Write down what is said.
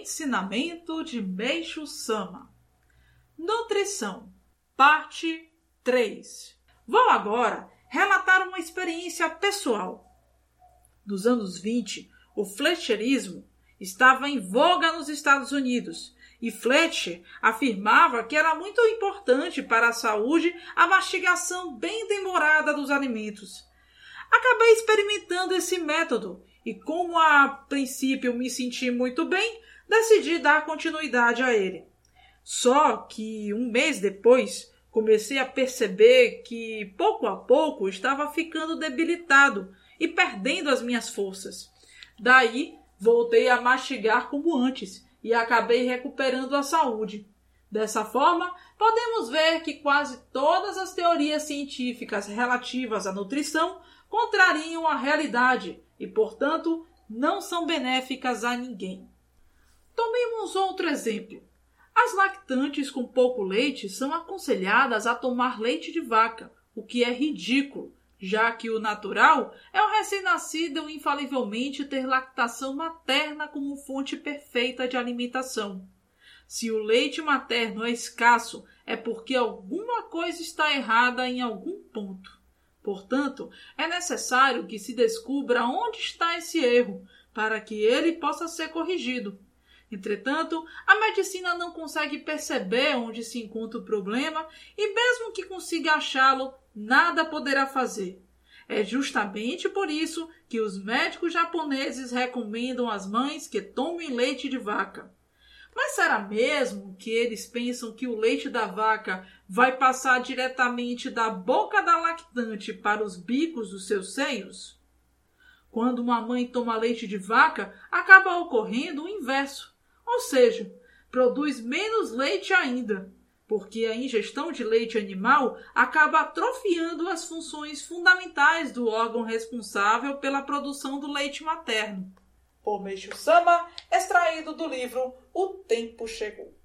Ensinamento de Meixo Sama Nutrição Parte 3 Vou agora relatar uma experiência pessoal. Nos anos 20, o Fletcherismo estava em voga nos Estados Unidos e Fletcher afirmava que era muito importante para a saúde a mastigação bem demorada dos alimentos. Acabei experimentando esse método e, como a princípio me senti muito bem, decidi dar continuidade a ele. Só que um mês depois comecei a perceber que pouco a pouco estava ficando debilitado e perdendo as minhas forças. Daí voltei a mastigar como antes e acabei recuperando a saúde. Dessa forma, podemos ver que quase todas as teorias científicas relativas à nutrição contrariam a realidade e, portanto, não são benéficas a ninguém. Tomemos outro exemplo. As lactantes com pouco leite são aconselhadas a tomar leite de vaca, o que é ridículo, já que o natural é o recém-nascido infalivelmente ter lactação materna como fonte perfeita de alimentação. Se o leite materno é escasso, é porque alguma coisa está errada em algum ponto. Portanto, é necessário que se descubra onde está esse erro, para que ele possa ser corrigido. Entretanto, a medicina não consegue perceber onde se encontra o problema e, mesmo que consiga achá-lo, nada poderá fazer. É justamente por isso que os médicos japoneses recomendam às mães que tomem leite de vaca. Mas será mesmo que eles pensam que o leite da vaca vai passar diretamente da boca da lactante para os bicos dos seus seios? Quando uma mãe toma leite de vaca, acaba ocorrendo o inverso, ou seja, produz menos leite ainda, porque a ingestão de leite animal acaba atrofiando as funções fundamentais do órgão responsável pela produção do leite materno por Meishu Sama, extraído do livro O Tempo Chegou.